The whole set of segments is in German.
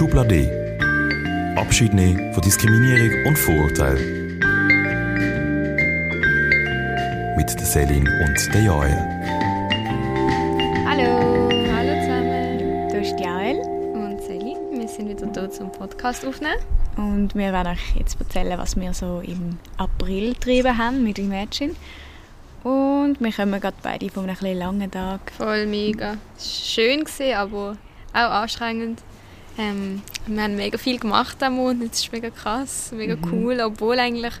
Schublade. Abschied nehmen von Diskriminierung und Vorurteilen. Mit der Selin und der Jael. Hallo, Hallo zusammen. hier ist die Jael Und Sally, wir sind wieder hier zum Podcast aufnehmen. und wir werden euch jetzt erzählen, was wir so im April getrieben haben mit Imagine. Und wir kommen gerade beide von einem etwas langen Tag. Voll mega. Es war schön, aber auch anstrengend. Ähm, wir haben mega viel gemacht am Monat. Es ist mega krass, mega cool. Obwohl eigentlich.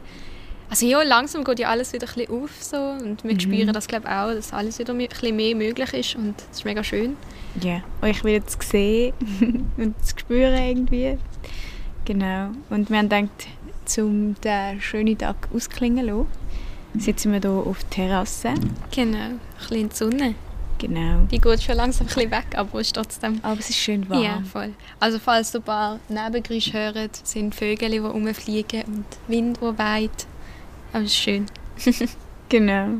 Also ja, langsam geht ja alles wieder ein bisschen auf. So, und wir spüren das glaube auch, dass alles wieder ein bisschen mehr möglich ist. Und es ist mega schön. Ja, euch wieder zu sehen und zu spüren irgendwie. Genau. Und wir haben gedacht, um den schönen Tag ausklingen zu lassen, sitzen wir hier auf der Terrasse. Genau, ein bisschen in die Sonne. Genau. Die geht schon langsam ein bisschen weg, aber es ist trotzdem Aber es ist schön warm. Ja, voll. Also falls ihr ein paar Nebengeräusche hört, sind Vögel, die rumfliegen und Wind, der weht. Aber es ist schön. Genau.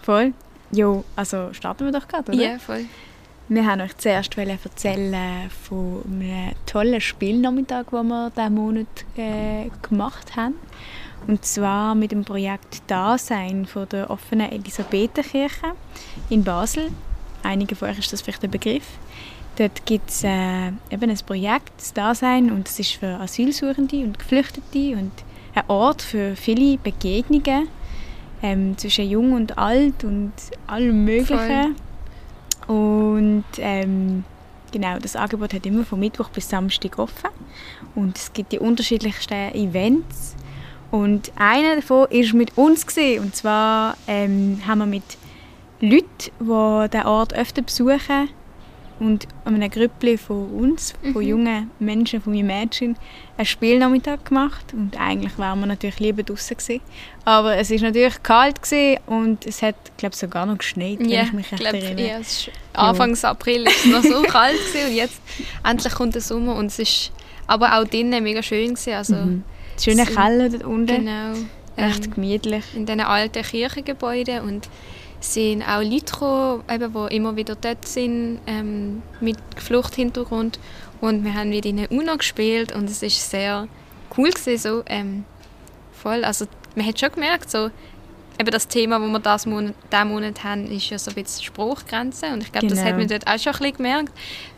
Voll. Jo, also starten wir doch gerade, oder? Ja, voll. Wir haben euch zuerst erzählen von einem tollen Spielnachmittag, den wir diesen Monat äh, gemacht haben. Und zwar mit dem Projekt Dasein von der offenen Elisabethenkirche in Basel. Einigen von euch ist das vielleicht ein Begriff. Dort gibt es äh, eben ein Projekt, das Dasein, und das ist für Asylsuchende und Geflüchtete und ein Ort für viele Begegnungen ähm, zwischen Jung und Alt und allem Möglichen. Und ähm, genau, das Angebot hat immer von Mittwoch bis Samstag offen. Und es gibt die unterschiedlichsten Events. Und einer davon war mit uns. Gewesen. Und zwar ähm, haben wir mit Leuten, die den Ort öfter besuchen, und einem Grüppli von uns, von jungen Menschen, von meinem Mädchen, einen Spielnachmittag gemacht. Und eigentlich waren wir natürlich lieber draußen gewesen. Aber es war natürlich kalt gewesen und es hat, glaube ich, sogar noch geschneit, wenn Ja, ich mich recht glaub, erinnere. ja, es ist Anfangs April war es noch so kalt gewesen und jetzt endlich kommt der Sommer und es ist aber auch drinnen mega schön gewesen. Also, Mhm. Schöne Keller dort unten, Genau. recht Ähm, gemütlich. in diesen alten Kirchengebäuden und sind auch Leute gekommen, eben, die immer wieder dort sind, ähm, mit Fluchthintergrund. Und wir haben mit ihnen UNO gespielt und es ist sehr cool gewesen, so ähm, voll, also man hat schon gemerkt, so eben das Thema, das wir das Monat, diesen Monat haben, ist ja so ein bisschen Spruchgrenze und ich glaube, das Genau. hat man dort auch schon ein bisschen gemerkt,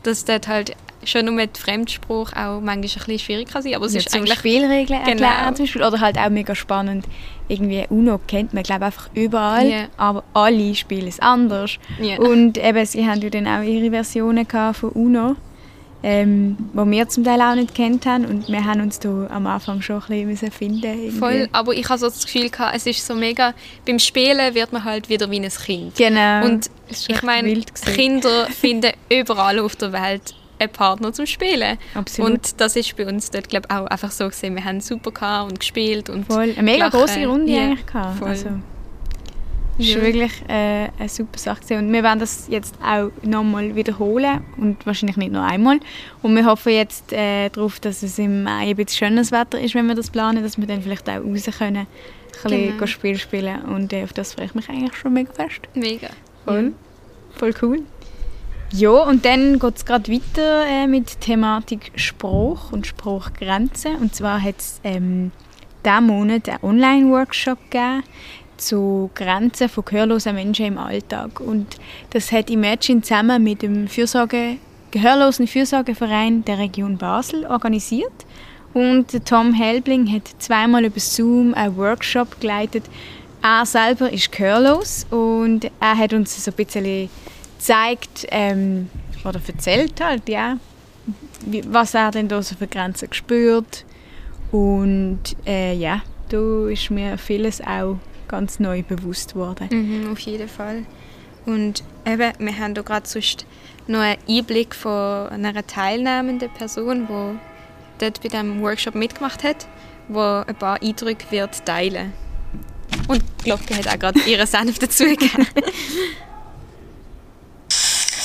dass dort halt schon nur mit Fremdspruch auch manchmal ein bisschen schwierig kann sein, aber es Ja, ist eigentlich Spielregeln Genau. erklären zum Beispiel. Oder halt auch mega spannend, irgendwie UNO kennt man glaube einfach überall, Ja. aber alle spielen es anders. Ja. Und eben, sie haben ja dann auch ihre Versionen von UNO, ähm, die wir zum Teil auch nicht kennt haben. Und wir haben uns da am Anfang schon ein bisschen finden irgendwie. Voll, aber ich habe so das Gefühl gehabt, es ist so mega, beim Spielen wird man halt wieder wie ein Kind. Genau. Und ich meine. Kinder finden überall auf der Welt einen Partner zum Spielen. Absolut. Und das ist bei uns dort, glaube auch einfach so gesehen. Wir haben super gehabt und gespielt und Voll. Eine mega große Runde Ja, eigentlich gehabt. voll. Also, das Ja. war wirklich äh, eine super Sache. gewesen. Und wir werden das jetzt auch nochmal wiederholen und wahrscheinlich nicht nur einmal. Und wir hoffen jetzt äh, darauf, dass es im Mai ein bisschen schönes Wetter ist, wenn wir das planen, dass wir dann vielleicht auch raus können, ein bisschen Genau. Spiel spielen. Und äh, auf das freue ich mich eigentlich schon mega fest. mega. Voll. Voll cool. Ja, und dann geht es gerade weiter äh, mit Thematik Spruch und Spruchgrenzen. Und zwar hat es ähm, diesen Monat einen Online-Workshop gegeben zu Grenzen von gehörlosen Menschen im Alltag. Und das hat Imagine zusammen mit dem Fürsorge, Gehörlosen Fürsorgeverein der Region Basel organisiert. Und Tom Helbling hat zweimal über Zoom einen Workshop geleitet. Er selber ist gehörlos und er hat uns so ein bisschen gezeigt ähm, oder erzählt halt, ja, was er denn da so für Grenzen gespürt. Und äh, ja, da ist mir vieles auch ganz neu bewusst worden. Mhm, auf jeden Fall. Und eben, wir haben da gerade sonst noch einen Einblick von einer teilnehmenden Person, die dort bei diesem Workshop mitgemacht hat, die ein paar Eindrücke wird teilen Und die Glocke hat auch gerade ihren Senf dazugegeben.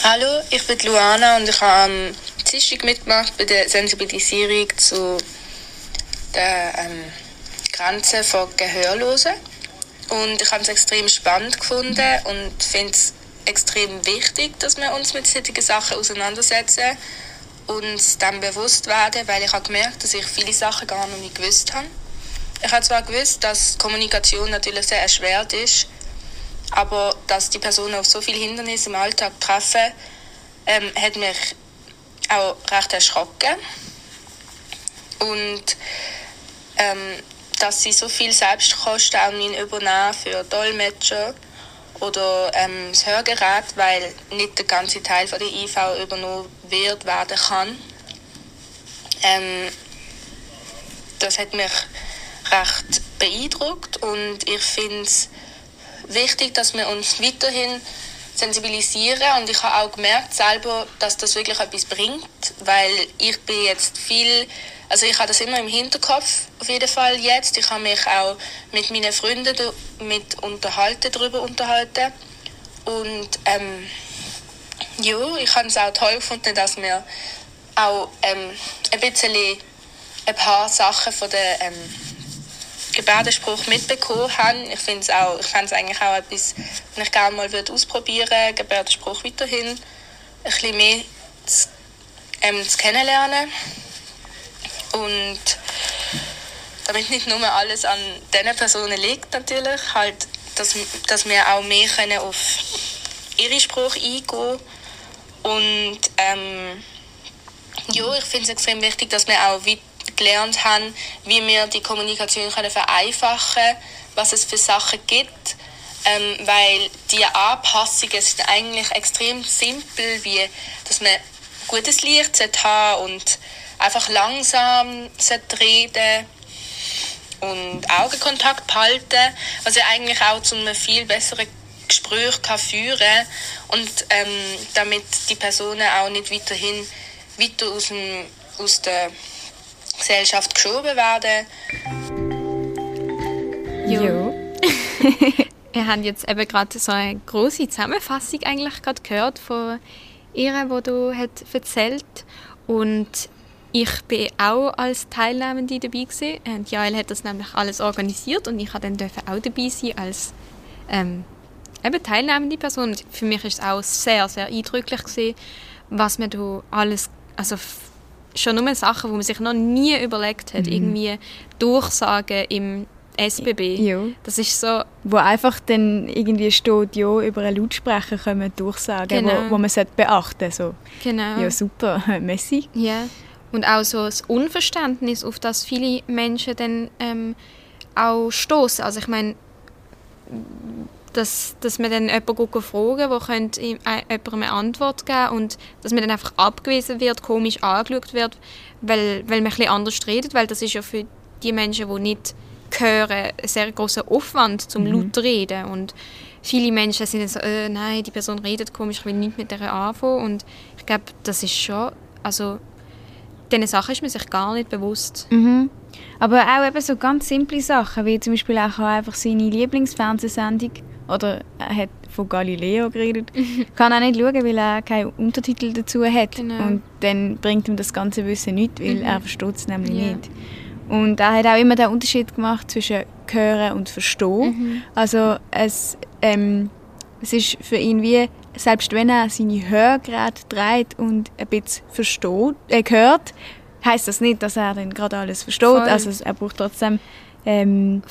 Hallo, ich bin Luana und ich habe am Dienstag mitgemacht bei der Sensibilisierung zu den ähm, Grenzen von Gehörlosen. Und ich habe es extrem spannend gefunden und finde es extrem wichtig, dass wir uns mit solchen Sachen auseinandersetzen. uns dann bewusst werden, weil ich habe gemerkt, dass ich viele Sachen gar noch nicht gewusst habe. Ich habe zwar gewusst, dass Kommunikation natürlich sehr erschwert ist, aber dass die Personen auf so viele Hindernisse im Alltag treffen, ähm, hat mich auch recht erschrocken. Und ähm, dass sie so viel Selbstkosten auch übernehmen für Dolmetscher oder ähm, das Hörgerät, weil nicht der ganze Teil von der IV übernommen wird, werden kann. Ähm, das hat mich recht beeindruckt und ich finde es wichtig, dass wir uns weiterhin sensibilisieren und ich habe auch gemerkt selber, dass das wirklich etwas bringt, weil ich bin jetzt viel, also ich habe das immer im Hinterkopf auf jeden Fall jetzt. Ich habe mich auch mit meinen Freunden mit unterhalten, darüber unterhalten und ähm, ja, ich habe es auch toll gefunden, dass wir auch ähm, ein bisschen ein paar Sachen von der ähm, Gebärdenspruch mitbekommen haben. Ich finde es auch, eigentlich auch etwas, was ich gerne mal ausprobieren würde, Gebärdenspruch weiterhin ein bisschen mehr zu, ähm, zu kennenlernen. Und damit nicht nur alles an diesen Personen liegt natürlich, halt, dass, dass wir auch mehr können auf ihre Spruch eingehen und ähm, ja, ich finde es extrem wichtig, dass wir auch gelernt haben, wie wir die Kommunikation können vereinfachen können, was es für Sachen gibt. Ähm, weil die Anpassungen sind eigentlich extrem simpel, wie dass man gutes Licht haben und einfach langsam reden und Augenkontakt behalten, was ja eigentlich auch zu einem viel besseren Gespräch kann führen und ähm, damit die Personen auch nicht weiterhin weiter aus, dem, aus der Gesellschaft geschoben werden. Jo. Wir haben jetzt eben gerade so eine große Zusammenfassung eigentlich gerade gehört von ihr, wo du hat erzählt und ich bin auch als Teilnehmende dabei gewesen. Und Jael hat das nämlich alles organisiert und ich durfte dann auch dabei sein als ähm, eben teilnehmende Person. Und für mich ist es auch sehr, sehr eindrücklich gewesen, was man da alles, also schon nur Sachen, die man sich noch nie überlegt hat, mhm. irgendwie Durchsagen im SBB. Ja. Das ist so... Wo einfach dann irgendwie steht, ja, über einen Lautsprecher können Durchsagen, genau. wo, wo man beachten sollte. So. Genau. Ja, super. Messi. Ja. Und auch so das Unverständnis, auf das viele Menschen dann ähm, auch stoßen. Also ich meine, dass, dass man dann jemanden fragen der könnte ihm, äh, jemandem eine Antwort geben und dass man dann einfach abgewiesen wird, komisch angeschaut wird, weil, weil man ein anders redet, weil das ist ja für die Menschen, die nicht hören, ein sehr großer Aufwand zum mhm. laut reden und viele Menschen sind dann so, äh, nein, die Person redet komisch, ich will nicht mit der anfangen und ich glaube, das ist schon, also diesen Sachen ist man sich gar nicht bewusst. Mhm. Aber auch eben so ganz simple Sachen, wie zum Beispiel auch einfach seine Lieblingsfernsehsendung oder er hat von Galileo geredet, kann auch nicht schauen, weil er keinen Untertitel dazu hat. Genau. Und dann bringt ihm das ganze Wissen nichts, weil mhm. er versteht es nämlich yeah. nicht. Und er hat auch immer den Unterschied gemacht zwischen Hören und Verstehen. Mhm. Also es, ähm, es ist für ihn wie, selbst wenn er seine Hörgeräte dreht und ein bisschen versteht, äh, hört, heißt das nicht, dass er dann gerade alles versteht. Voll. Also er braucht trotzdem ähm,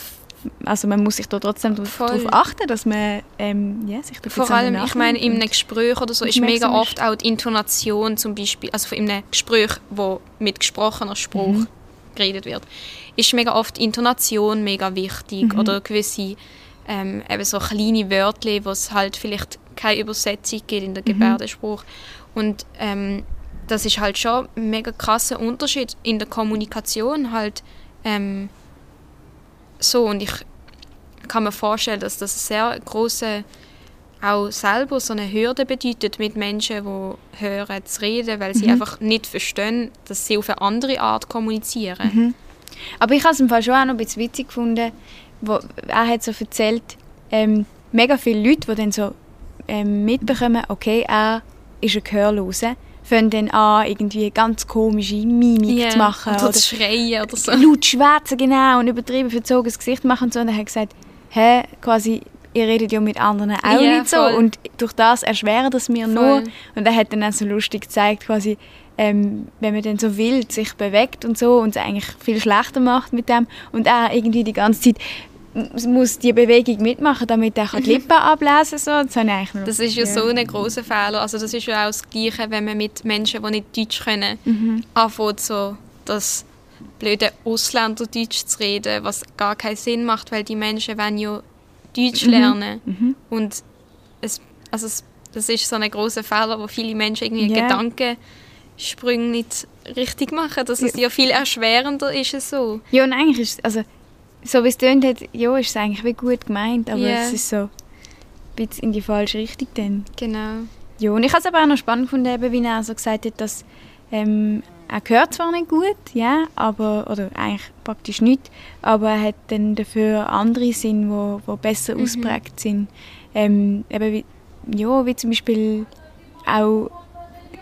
also man muss sich da trotzdem darauf achten, dass man ähm, ja, sich da Vor allem, ich meine, in einem Gespräch oder so ist mega oft auch die Intonation zum Beispiel, also in einem Gespräch, wo mit gesprochener Spruch mhm. geredet wird, ist mega oft die Intonation mega wichtig mhm. oder gewisse ähm, eben so kleine Wörter, wo es halt vielleicht keine Übersetzung gibt in der mhm. Gebärdenspruch und ähm, das ist halt schon ein mega krasser Unterschied in der Kommunikation halt ähm, so und ich kann mir vorstellen, dass das sehr große auch selber so eine Hürde bedeutet, mit Menschen, die hören, zu reden, weil sie mhm. einfach nicht verstehen, dass sie auf eine andere Art kommunizieren. Mhm. Aber ich habe es im Fall schon auch noch ein bisschen witzig gefunden, wo er hat so erzählt, ähm, mega viele Leute, die dann so ähm, mitbekommen, okay, er ist ein Gehörloser, fangen dann an, irgendwie ganz komische Mimik yeah. zu machen. Oder, oder zu schreien oder so. Laut schwätzen, genau, und übertrieben verzogenes Gesicht machen und so. Und er hat gesagt, hä, quasi, ihr redet ja mit anderen auch Ja, nicht so voll. und durch das erschweren das mir nur. Und er hat dann auch so lustig gezeigt, quasi, ähm, wenn man dann so wild sich bewegt und so und es eigentlich viel schlechter macht mit dem und er irgendwie die ganze Zeit muss die Bewegung mitmachen, damit er die Lippen ablesen kann. So. Nur- Das ist ja, so ein großer Fehler. Also das ist ja auch das Gleiche, wenn man mit Menschen, die nicht Deutsch können, Mhm. anfängt, so das blöde Ausländerdeutsch zu reden, was gar keinen Sinn macht, weil die Menschen wollen ja Deutsch Mhm. lernen. Und es, also es, das ist so ein großer Fehler, wo viele Menschen irgendwie Ja. Gedankensprünge nicht richtig machen. Dass es ja viel erschwerender ist es so. Ja, und eigentlich ist es, also, so wie es tönt hat, ja, ist es eigentlich wie gut gemeint, aber Ja. es ist so ein bisschen in die falsche Richtung dann. Genau. Ja, und ich habe es aber auch noch spannend gefunden, eben, wie er so gesagt hat, dass ähm, er hört zwar nicht gut, ja, aber, oder eigentlich praktisch nicht, aber er hat dann dafür andere Sinn, wo, wo besser ausprägt sind. Ähm, eben wie, ja, wie zum Beispiel auch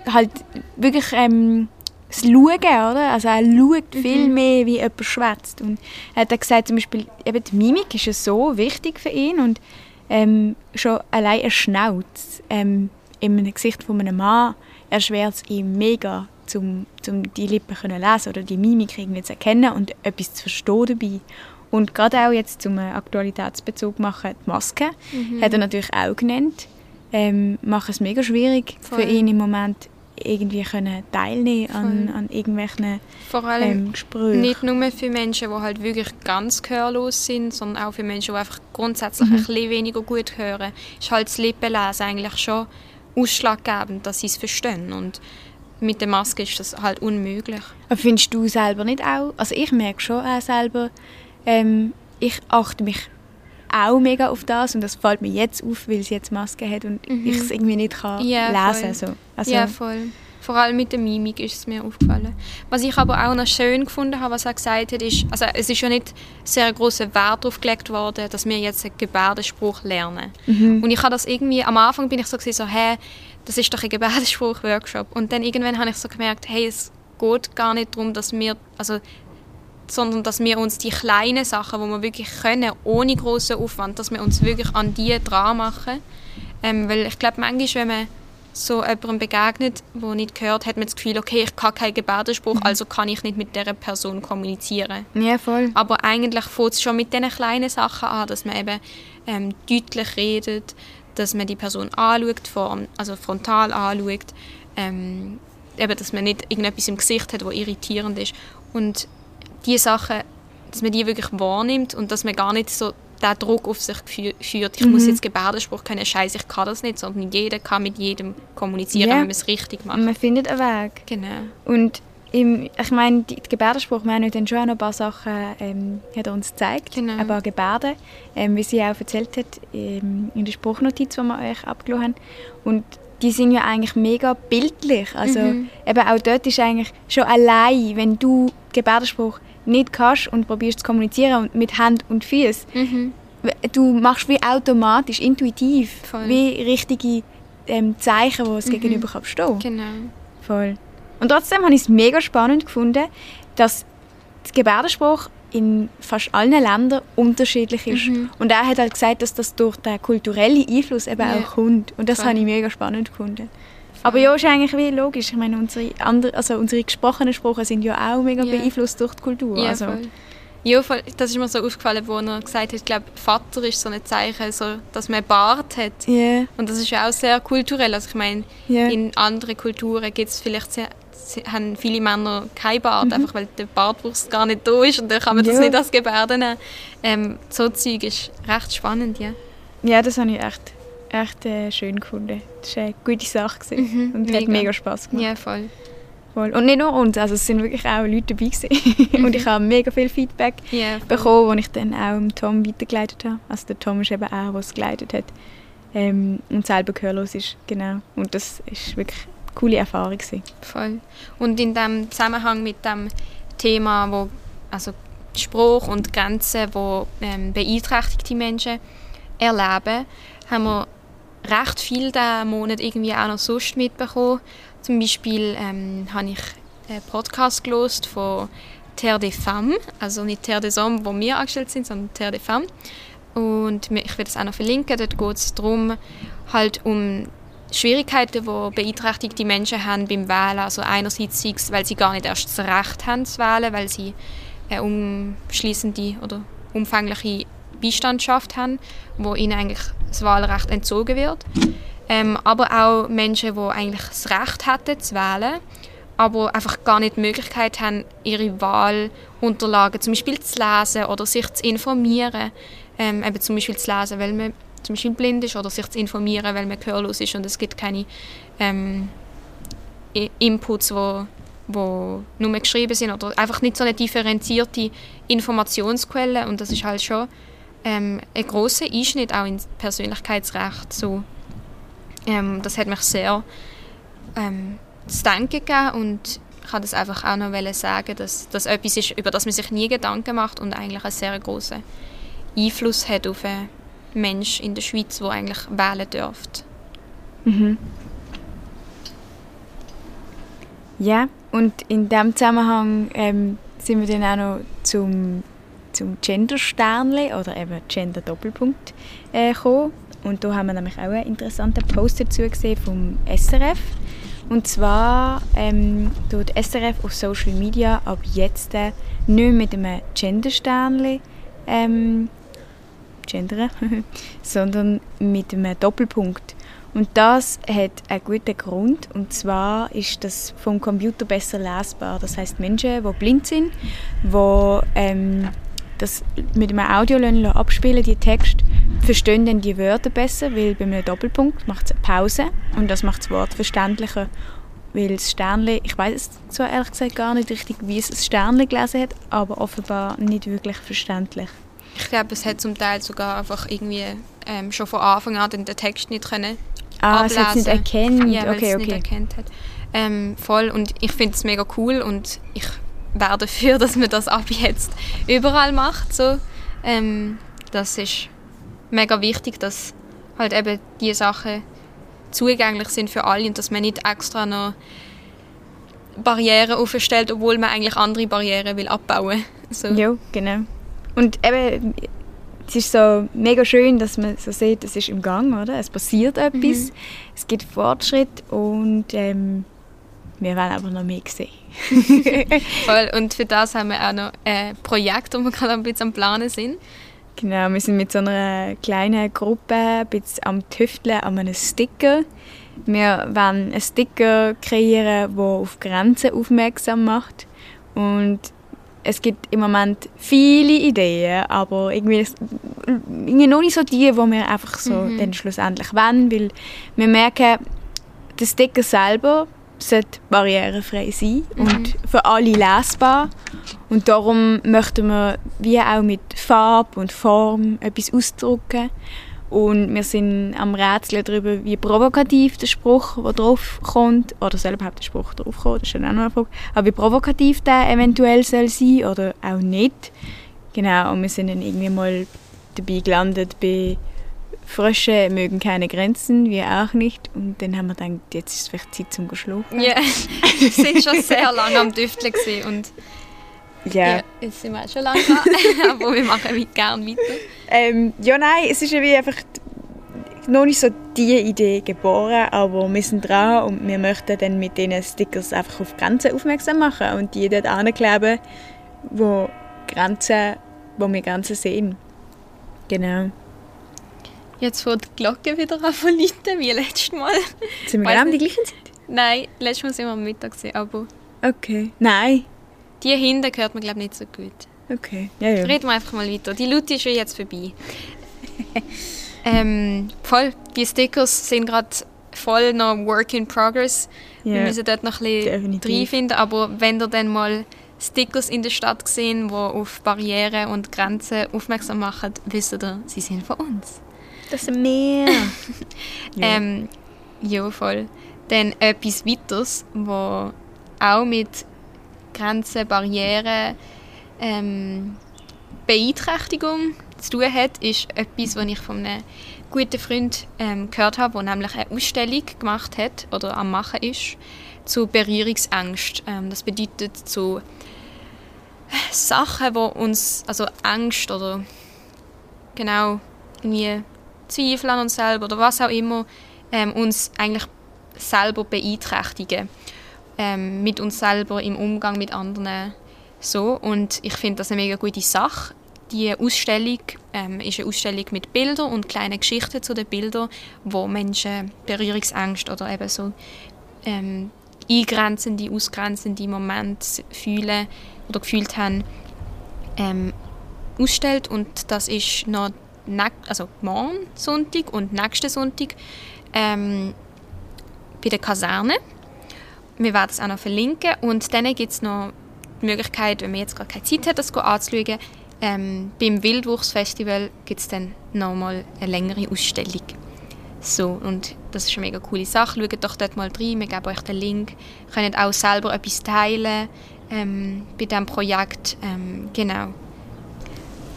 halt wirklich ähm, das Schauen, oder? Also er schaut viel mehr, wie jemand schwätzt. Und er hat gesagt, zum Beispiel, eben die Mimik ist ja so wichtig für ihn und ähm, schon allein ein Schnauz ähm, einem Gesicht von einem Mann erschwert es ihm mega, um zum die Lippen können lesen oder die Mimik irgendwie zu erkennen und etwas zu verstehen dabei. Und gerade auch jetzt zum Aktualitätsbezug machen, die Maske, hat er natürlich auch genannt, ähm, macht es mega schwierig Voll. für ihn im Moment irgendwie können teilnehmen an, an irgendwelchen Vor allem ähm, Gesprächen. Nicht nur für Menschen, die halt wirklich ganz gehörlos sind, sondern auch für Menschen, die einfach grundsätzlich Mhm. ein bisschen weniger gut hören. Ist halt das Lippenlesen eigentlich schon ausschlaggebend, dass sie es verstehen. Und mit der Maske ist das halt unmöglich. Aber findest du selber nicht auch? Also ich merke schon auch selber, ähm, ich achte mich auch mega auf das und das fällt mir jetzt auf, weil sie jetzt Maske hat und ich es irgendwie nicht kann Mhm. Ja, lesen voll. so. Also, ja, voll. Vor allem mit der Mimik ist es mir aufgefallen. Was ich aber auch noch schön gefunden habe, was er gesagt hat, ist, also es ist ja nicht sehr großer Wert darauf gelegt worden, dass wir jetzt einen Gebärdenspruch lernen. Und ich habe das irgendwie, am Anfang bin ich so, so hä, das ist doch ein Gebärdenspruch-Workshop. Und dann irgendwann habe ich so gemerkt, hey, es geht gar nicht darum, dass wir, also sondern dass wir uns die kleinen Sachen, die wir wirklich können, ohne großen Aufwand, dass wir uns wirklich an die dran machen. Ähm, weil ich glaube, manchmal, wenn man so jemandem begegnet, der nicht gehört, hat man das Gefühl, okay, ich kann keinen Gebärdenspruch, also kann ich nicht mit dieser Person kommunizieren. ja, voll. Aber eigentlich fängt es schon mit diesen kleinen Sachen an, dass man eben ähm, deutlich redet, dass man die Person anschaut, also frontal anschaut, ähm, eben, dass man nicht irgendetwas im Gesicht hat, was irritierend ist. Und diese Sachen, dass man die wirklich wahrnimmt und dass man gar nicht so den Druck auf sich führt, ich muss jetzt Gebärdenspruch können, scheiße, ich kann das nicht, sondern jeder kann mit jedem kommunizieren, Ja. wenn man es richtig macht. Man findet einen Weg. Genau. Und im, ich meine, die, die Gebärdenspruch, wir haben dann schon auch noch ein paar Sachen ähm, hat er uns gezeigt, Genau. ein paar Gebärden, ähm, wie sie auch erzählt hat ähm, in der Spruchnotiz, die wir euch abgelassen haben. Und die sind ja eigentlich mega bildlich. Also Mhm. eben auch dort ist eigentlich schon allein, wenn du Gebärdenspruch nicht kannst und probierst zu kommunizieren und mit Hand und Füßen, Mhm. du machst wie automatisch, intuitiv, Voll. wie richtige ähm, Zeichen, die das Gegenüber kann verstehen Genau. Voll. Und trotzdem habe ich es mega spannend gefunden, dass der Gebärdenspruch in fast allen Ländern unterschiedlich ist. Mhm. Und er hat halt gesagt, dass das durch den kulturellen Einfluss eben Ja. auch kommt. Und das Voll. habe ich mega spannend gefunden. Aber ja, ist eigentlich wie logisch. Ich meine, unsere, andere, also unsere gesprochenen Sprachen sind ja auch mega Ja. beeinflusst durch die Kultur. Ja, also, voll. Ja, voll. Das ist mir so aufgefallen, wo er gesagt hat, ich glaube, Vater ist so ein Zeichen, so, dass man einen Bart hat. Ja, Und das ist ja auch sehr kulturell. Also ich meine, ja. in anderen Kulturen gibt es vielleicht sehr, se- haben viele Männer keinen Bart, Mhm. einfach weil der Bartwuchs gar nicht da ist und dann kann man das nicht als Gebärde nehmen. Ähm, so Zeug ist recht spannend, ja. ja, das habe ich echt, echt äh, schön gefunden. Das war eine gute Sache gewesen. Mhm, und hat mega. mega Spass gemacht. Ja, voll. Voll. Und nicht nur uns, also es sind wirklich auch Leute dabei gewesen. und ich habe mega viel Feedback Ja, bekommen, das ich dann auch dem Tom weitergeleitet habe. Also der Tom ist eben auch, der es geleitet hat ähm, und selber gehörlos ist, genau. Und das ist wirklich eine coole Erfahrung gewesen. Voll. Und in dem Zusammenhang mit dem Thema, wo also Spruch und Grenzen, wo ähm, beeinträchtigte Menschen erleben, haben wir recht viel diesen Monat irgendwie auch noch sonst mitbekommen. Zum Beispiel ähm, habe ich einen Podcast gelost von Terre des Femmes, also nicht Terre des Hommes, wo wir angestellt sind, sondern Terre des Femmes. und ich werde es auch noch verlinken. Dort geht es darum, halt um Schwierigkeiten, die beeinträchtigte Menschen haben beim Wählen. Also einerseits sei es, weil sie gar nicht erst das Recht haben zu wählen, weil sie eine umschließende oder umfängliche Beistandschaft haben, wo ihnen eigentlich das Wahlrecht entzogen wird. Ähm, aber auch Menschen, die eigentlich das Recht hätten zu wählen, aber einfach gar nicht die Möglichkeit haben, ihre Wahlunterlagen zum Beispiel zu lesen oder sich zu informieren. Ähm, eben zum Beispiel zu lesen, weil man zum Beispiel blind ist oder sich zu informieren, weil man gehörlos ist und es gibt keine ähm, Inputs, wo, wo nur geschrieben sind oder einfach nicht so eine differenzierte Informationsquelle und das ist halt schon ähm, ein großer Einschnitt auch ins Persönlichkeitsrecht. So, ähm, das hat mich sehr ähm, zu denken gegeben und ich kann das einfach auch noch sagen, dass das etwas ist, über das man sich nie Gedanken macht und eigentlich einen sehr großen Einfluss hat auf einen Mensch in der Schweiz, der eigentlich wählen dürfte. Mhm. Ja, und in diesem Zusammenhang ähm, sind wir dann auch noch zum, zum Gender-Sternchen oder eben Gender-Doppelpunkt äh, gekommen. Und da haben wir nämlich auch einen interessanten Post dazu gesehen vom SRF. Und zwar ähm, tut SRF auf Social Media ab jetzt äh, nicht mit einem Gender-Sternchen ähm, gendern, sondern mit einem Doppelpunkt. Und das hat einen guten Grund. Und zwar ist das vom Computer besser lesbar. Das heißt Menschen, die blind sind, die ähm, das mit einem Audio abspielen, die Text, verstehen dann die Wörter besser, weil bei einem Doppelpunkt macht es eine Pause und das macht das Wort verständlicher. Weil das Sternli, ich weiß es zwar ehrlich gesagt gar nicht richtig, wie es das Sternli gelesen hat, aber offenbar nicht wirklich verständlich. Ich glaube, es hat zum Teil sogar einfach irgendwie ähm, schon von Anfang an den Text nicht können ah, ablesen. es hat nicht erkennt. Ja, weil okay, es okay. nicht erkannt hat. Ähm, voll und ich finde es mega cool und ich wäre dafür, dass man das ab jetzt überall macht. So. Ähm, das ist mega wichtig, dass halt eben diese Sachen zugänglich sind für alle und dass man nicht extra noch Barrieren aufstellt, obwohl man eigentlich andere Barrieren will abbauen. So. Ja, genau. Und eben, es ist so mega schön, dass man so sieht, es ist im Gang, oder? Es passiert etwas, mhm. es gibt Fortschritt und ähm, wir wollen aber noch mehr sehen. Voll. Und für das haben wir auch noch ein Projekt, das wir gerade ein bisschen am Planen sind. Genau, wir sind mit so einer kleinen Gruppe ein bisschen am Tüfteln an einem Sticker. Wir wollen einen Sticker kreieren, der auf Grenzen aufmerksam macht. Und es gibt im Moment viele Ideen, aber irgendwie, irgendwie noch nicht so die, die wir einfach so mhm. dann schlussendlich wollen, weil wir merken, der Sticker selber sollte barrierefrei sein mhm. und für alle lesbar. Und darum möchten wir wie auch mit Farbe und Form etwas ausdrücken. Und wir sind am Rätseln darüber, wie provokativ der Spruch, der drauf kommt, oder soll überhaupt der Spruch drauf kommen, das ist dann auch noch eine Frage, aber wie provokativ der eventuell soll sein oder auch nicht. Genau, und wir sind dann irgendwie mal dabei gelandet bei Frösche mögen keine Grenzen, wir auch nicht. Und dann haben wir gedacht, jetzt ist es vielleicht Zeit zum Geschlafen. Ja, wir sind schon sehr lange am Düfteln und ja. ja. Jetzt sind wir auch schon lange dran, aber wir machen gerne weiter. Ähm, ja, nein, es ist einfach noch nicht so die Idee geboren, aber wir sind dran und wir möchten dann mit diesen Stickers einfach auf Grenzen aufmerksam machen und die dort ankleben, wo Grenzen, wo wir Grenzen sehen. Genau. Jetzt fährt die Glocke wieder an von läuten, wie letztes Mal. Sind wir genau die gleichen Zeit? Nein, letztes Mal sind wir am Mittag, aber... Okay. Nein. Die hinten hört man, glaube ich, nicht so gut. Okay, ja, ja. Reden wir einfach mal weiter. Die Lute ist schon jetzt vorbei. ähm, voll, die Stickers sind gerade voll noch Work in Progress. Ja, Wir müssen dort noch ein bisschen reinfinden, aber wenn ihr dann mal Stickers in der Stadt sehen, die auf Barrieren und Grenzen aufmerksam machen, wisst ihr, sie sind von uns. Das wir. ja. Ähm, ja, voll. Dann etwas weiteres, wo auch mit Grenzen, Barrieren, ähm, Beeinträchtigung zu tun hat, ist etwas, was ich von einem guten Freund ähm, gehört habe, der nämlich eine Ausstellung gemacht hat oder am machen ist zu Berührungsangst. Ähm, das bedeutet zu Sachen, wo uns, also Angst oder genau irgendwie Zweifel an uns selber oder was auch immer ähm, uns eigentlich selber beeinträchtigen. Ähm, mit uns selber im Umgang mit anderen. So. Und ich finde das eine mega gute Sache. Die Ausstellung ähm, ist eine Ausstellung mit Bildern und kleinen Geschichten zu den Bildern, wo Menschen Berührungsängste oder eben so ähm, eingrenzende, ausgrenzende Momente fühlen oder gefühlt haben, ähm, ausstellt. Und das ist noch also morgen Sonntag und nächsten Sonntag ähm, bei der Kaserne. Wir werden es auch noch verlinken. Und dann gibt es noch die Möglichkeit, wenn man jetzt gerade keine Zeit hat, das anzuschauen, ähm, beim Wildwuchsfestival gibt es dann nochmal eine längere Ausstellung. So, und das ist eine mega coole Sache. Schaut doch dort mal rein, wir geben euch den Link. Ihr könnt auch selber etwas teilen ähm, bei diesem Projekt. Ähm, genau.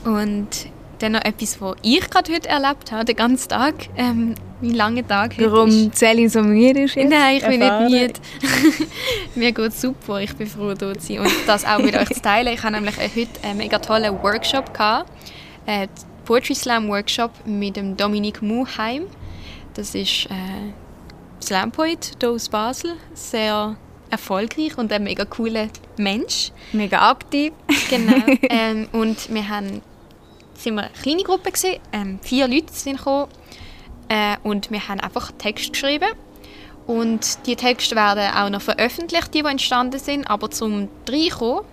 Und dann noch etwas, was ich gerade heute erlebt habe, den ganzen Tag. Ähm, mein langer Tag heute Warum Celine so müde ist jetzt? Nein, ich bin Erfahren. nicht müde. Mir geht es super, ich bin froh, hier zu sein und das auch mit euch zu teilen. Ich hatte nämlich heute einen mega tollen Workshop, gehabt, einen Poetry Slam Workshop mit dem Dominik Muheim. Das ist äh, Slam Poet hier aus Basel, sehr erfolgreich und ein mega cooler Mensch. Mega aktiv. Genau. ähm, und wir haben sind wir eine kleine Gruppe gewesen, ähm, vier Leute sind gekommen äh, und wir haben einfach Text geschrieben und die Texte werden auch noch veröffentlicht, die, die entstanden sind, aber zum reinkommen,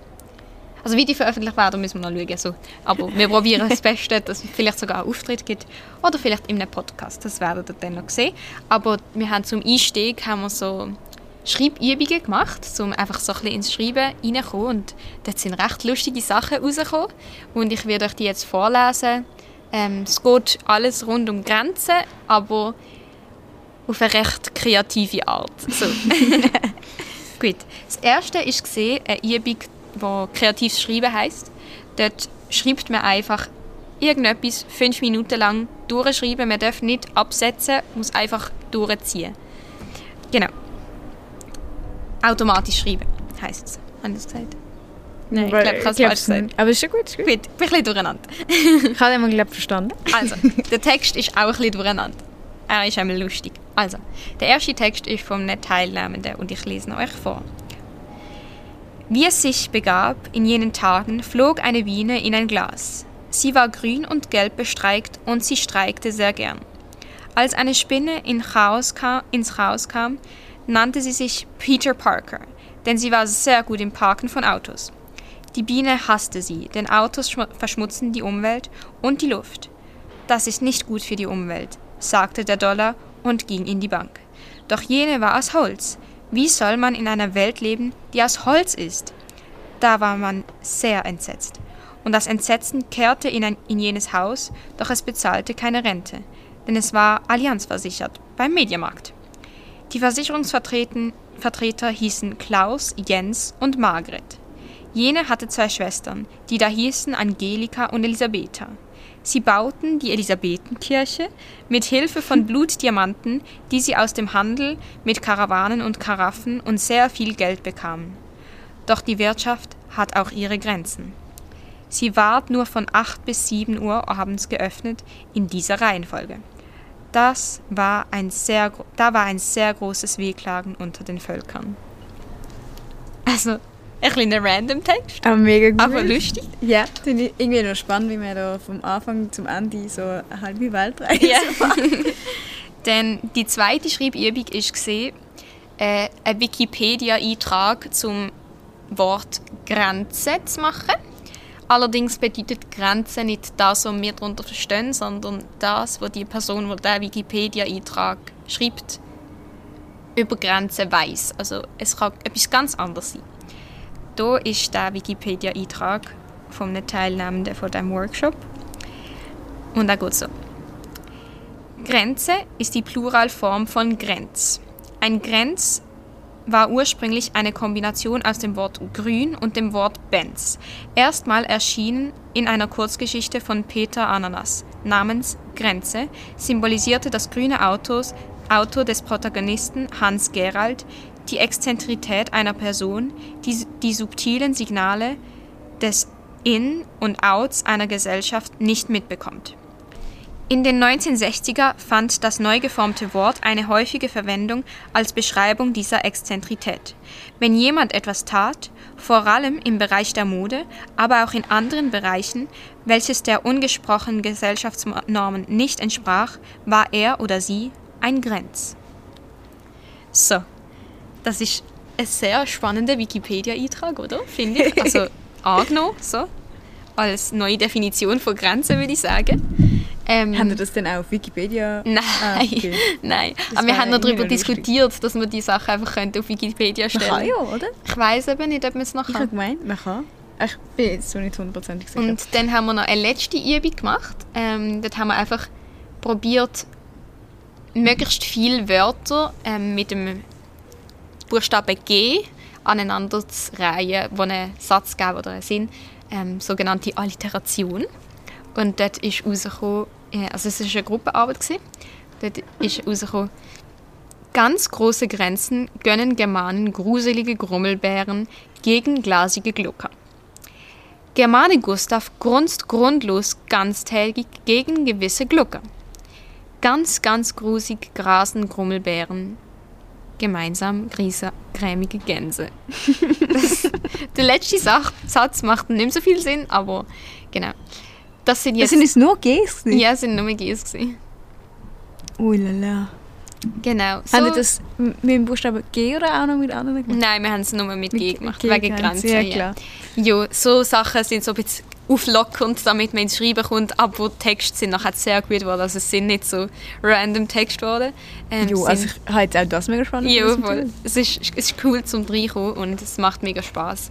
also wie die veröffentlicht werden, müssen wir noch schauen. So. Aber wir probieren das Beste, dass es vielleicht sogar einen Auftritt gibt oder vielleicht in einem Podcast, das werdet ihr dann noch sehen. Aber wir haben zum Einstieg haben wir so Schreibübungen gemacht, um einfach so ein bisschen ins Schreiben reinzukommen. Und dort sind recht lustige Sachen rausgekommen. Und ich werde euch die jetzt vorlesen. Ähm, es geht alles rund um Grenzen, aber auf eine recht kreative Art. So. Gut. Das erste war eine Übung, die kreatives Schreiben heisst. Dort schreibt man einfach irgendetwas fünf Minuten lang durchschreiben. Man darf nicht absetzen, muss einfach durchziehen. Genau. Automatisch schreiben, heisst es. Haben Sie es gesagt? Nein, ich glaube, ich habe es falsch gesagt. Aber ist schon gut, ist gut. Gut, ich bin ein bisschen durcheinander. ich habe den glaub, verstanden. Also, der Text ist auch ein bisschen durcheinander. Er ist einmal lustig. Also, der erste Text ist vom Teilnehmenden und ich lese ihn euch vor. Wie es sich begab, in jenen Tagen flog eine Biene in ein Glas. Sie war grün und gelb bestreikt und sie streikte sehr gern. Als eine Spinne in Chaos kam, ins Haus kam, nannte sie sich Peter Parker, denn sie war sehr gut im Parken von Autos. Die Biene hasste sie, denn Autos verschmutzen die Umwelt und die Luft. Das ist nicht gut für die Umwelt, sagte der Dollar und ging in die Bank. Doch jene war aus Holz. Wie soll man in einer Welt leben, die aus Holz ist? Da war man sehr entsetzt. Und das Entsetzen kehrte in, ein, in jenes Haus, doch es bezahlte keine Rente, denn es war Allianz versichert beim Mediamarkt. Die Versicherungsvertreter hießen Klaus, Jens und Margret. Jene hatte zwei Schwestern, die da hießen Angelika und Elisabetha. Sie bauten die Elisabethenkirche mit Hilfe von Blutdiamanten, die sie aus dem Handel mit Karawanen und Karaffen und sehr viel Geld bekamen. Doch die Wirtschaft hat auch ihre Grenzen. Sie ward nur von 8 bis 7 Uhr abends geöffnet in dieser Reihenfolge. Das war ein sehr, da war ein sehr großes Wehklagen unter den Völkern. Also, ein kleiner Random-Text. Aber mega gut. Aber lustig. Ja, finde ich irgendwie noch spannend, wie man da vom Anfang zum Ende so eine halbe Weltreise ja. Denn die zweite Schreibübung war, äh, einen Wikipedia-Eintrag zum Wort Grenze zu machen. Allerdings bedeutet Grenze nicht das, was wir darunter verstehen, sondern das, was die Person, die diesen Wikipedia-Eintrag schreibt, über Grenzen weiß. Also es kann etwas ganz anderes sein. Hier ist der Wikipedia-Eintrag von einem Teilnehmenden von diesem Workshop. Und er geht so. Grenze ist die Pluralform von Grenz. Ein Grenz war ursprünglich eine Kombination aus dem Wort grün und dem Wort Benz. Erstmal erschienen in einer Kurzgeschichte von Peter Ananas namens Grenze, symbolisierte das grüne Autos, Auto des Protagonisten Hans Gerald die Exzentrität einer Person, die die subtilen Signale des In und Outs einer Gesellschaft nicht mitbekommt. In den 1960er fand das neu geformte Wort eine häufige Verwendung als Beschreibung dieser Exzentrität. Wenn jemand etwas tat, vor allem im Bereich der Mode, aber auch in anderen Bereichen, welches der ungesprochenen Gesellschaftsnormen nicht entsprach, war er oder sie ein Grenz. So, das ist ein sehr spannender Wikipedia-Eintrag, oder? Finde ich. Also angenommen, so. Als neue Definition von Grenzen, würde ich sagen. Ähm, haben wir das denn auch auf Wikipedia? Nein, ah, okay. nein. aber wir haben noch darüber diskutiert, lustig. dass man die Sachen einfach auf Wikipedia stellen Man kann ja, oder? Ich weiß eben nicht, ob man es noch kann. Ich habe gemeint, man kann. Ich bin jetzt so nicht hundertprozentig sicher. Und dann haben wir noch eine letzte Übung gemacht. Ähm, dort haben wir einfach probiert, möglichst viele Wörter ähm, mit dem Buchstaben G aneinander zu reihen, die einen Satz geben oder einen Sinn, ähm, sogenannte Alliteration. Und dort ist rausgekommen, äh, also es war eine Gruppenarbeit, gewesen. dort ist rausgekommen, ganz große Grenzen gönnen Germanen gruselige Grummelbären gegen glasige Glucker. Germane Gustav grunzt grundlos ganztägig gegen gewisse Glucker. Ganz, ganz grusig grasen Grummelbären gemeinsam cremige Gänse. das, der letzte Satz macht nicht so viel Sinn, aber genau. Das sind jetzt... Das sind jetzt nur Gs? Ja, das sind nur Gs. Uilala. Genau. So. Haben Sie das mit dem Buchstaben G oder auch noch mit anderen gemacht? Nein, wir haben es nur mit G gemacht, G wegen Grenzen. Ja, klar. Ja, so Sachen sind so ein bisschen auflockernd, damit man ins Schreiben kommt, aber die Texte sind nachher sehr gut geworden, also es sind nicht so random Texte geworden. Ähm, jo, also ich habe jetzt auch das mega spannend Ja, voll. Es ist, es ist cool zum Reinkommen und es macht mega Spaß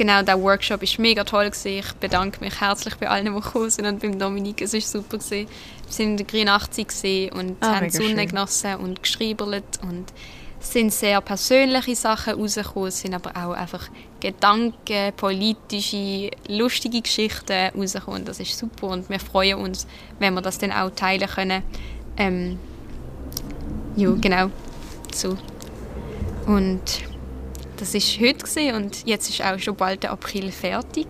genau, der Workshop war mega toll. Gewesen. Ich bedanke mich herzlich bei allen, die gekommen sind und beim Dominik. Es war super. Gewesen. Wir waren in der Green 80 und ah, haben die Sonne schön. genossen und geschrieben. Und es sind sehr persönliche Sachen rausgekommen. Es sind aber auch einfach Gedanken, politische, lustige Geschichten rausgekommen. Das ist super und wir freuen uns, wenn wir das dann auch teilen können. Ähm, ja, genau. So. Und das war heute und jetzt ist auch schon bald der April fertig.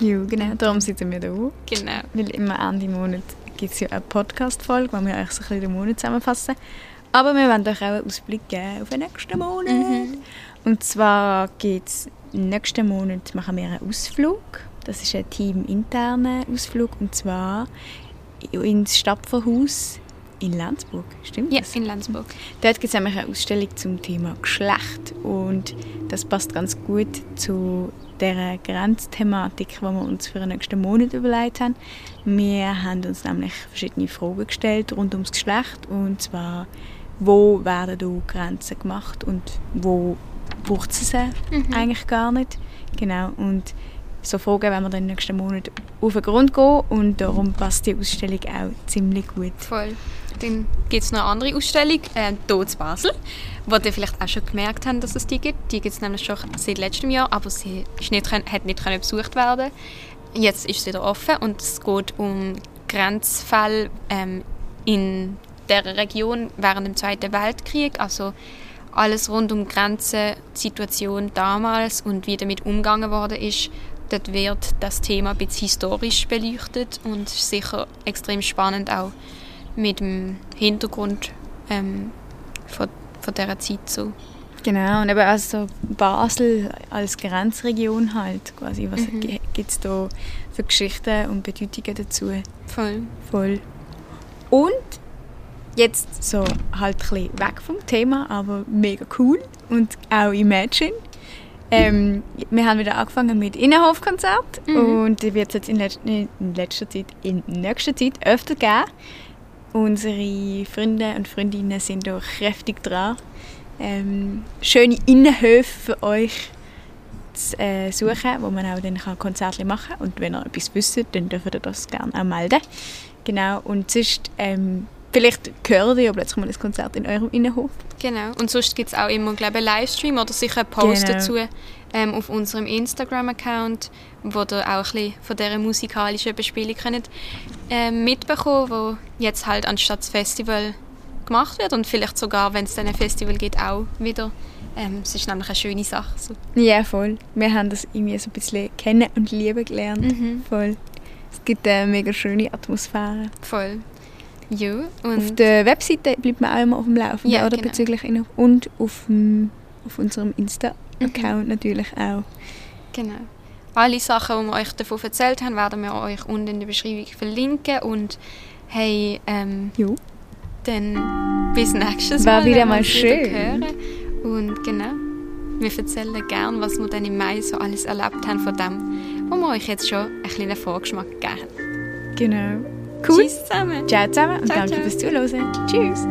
Ja, genau. Darum sitzen wir da. Genau. Weil immer Ende Monat gibt es ja eine Podcast-Folge, wo wir euch so ein bisschen den Monat zusammenfassen. Aber wir wollen euch auch einen Ausblick geben auf den nächsten Monat. Mhm. Und zwar geht es nächsten Monat machen wir einen Ausflug. Das ist ein teaminterner Ausflug und zwar ins Stapferhaus in Landsburg, stimmt ja, das? in Landsburg. Dort gibt es nämlich eine Ausstellung zum Thema Geschlecht und das passt ganz gut zu der Grenzthematik, die wir uns für den nächsten Monat überlegt haben. Wir haben uns nämlich verschiedene Fragen gestellt rund ums Geschlecht und zwar, wo werden da Grenzen gemacht und wo braucht es mhm. eigentlich gar nicht. Genau, und so Fragen werden wir dann nächsten Monat auf den Grund gehen und darum passt die Ausstellung auch ziemlich gut. Voll. Dann gibt es noch eine andere Ausstellung, äh, hier in Basel, wo ihr vielleicht auch schon gemerkt habt, dass es die gibt. Die gibt es nämlich schon seit letztem Jahr, aber sie ist nicht, hat nicht können besucht werden Jetzt ist sie wieder offen und es geht um Grenzfälle ähm, in der Region während dem Zweiten Weltkrieg, also alles rund um Grenzen, die Situation damals und wie damit umgegangen worden ist. Dort wird das Thema ein bisschen historisch beleuchtet und sicher extrem spannend auch mit dem Hintergrund ähm, von, von dieser Zeit so. Genau, und eben also Basel als Grenzregion halt quasi. Was mhm. gibt es da für Geschichten und Bedeutungen dazu? Voll. Voll. Und jetzt so halt ein bisschen weg vom Thema, aber mega cool und auch Imagine. Ähm, wir haben wieder angefangen mit Innenhofkonzert mhm. und die wird es jetzt in, letz in letzter Zeit, in nächster Zeit öfter geben. Unsere Freunde und Freundinnen sind da kräftig dran, ähm, schöne Innenhöfe für euch zu äh, suchen, wo man auch dann Konzerte machen kann. Und wenn ihr etwas wisst, dann dürft ihr das gerne auch melden. Genau, und sonst, ähm, vielleicht hört ihr ja plötzlich mal ein Konzert in eurem Innenhof. Genau, und sonst gibt es auch immer, glaube einen Livestream oder sicher einen Post genau. dazu ähm, auf unserem Instagram-Account, wo ihr auch ein bisschen von dieser musikalischen Bespielung könnt, ähm, mitbekommen wo jetzt halt anstatt das Festival gemacht wird und vielleicht sogar, wenn es dann ein Festival geht, auch wieder. Ähm, es ist nämlich eine schöne Sache. So. Ja, voll. Wir haben das irgendwie so ein bisschen kennen und lieben gelernt. Mhm. Voll. Es gibt eine mega schöne Atmosphäre. Voll. Ja, Auf der Webseite bleibt man auch immer auf dem Laufenden, Ja, oder? genau. Bezüglich Info- und auf, dem, auf unserem Insta-Account Mhm. natürlich auch. genau. Alle Sachen, die wir euch davon erzählt haben, werden wir euch unten in der Beschreibung verlinken. Und hey, ähm, Jo. dann bis nächstes War Mal. wieder wenn wir mal schön. hören. Und genau, wir erzählen gern, was wir dann im Mai so alles erlebt haben von dem, wo wir euch jetzt schon ein kleinen Vorgeschmack gegeben haben. Genau. Cool. Tschüss zusammen. Ciao zusammen und Ciao, danke ciao. fürs Zuhören. Tschüss.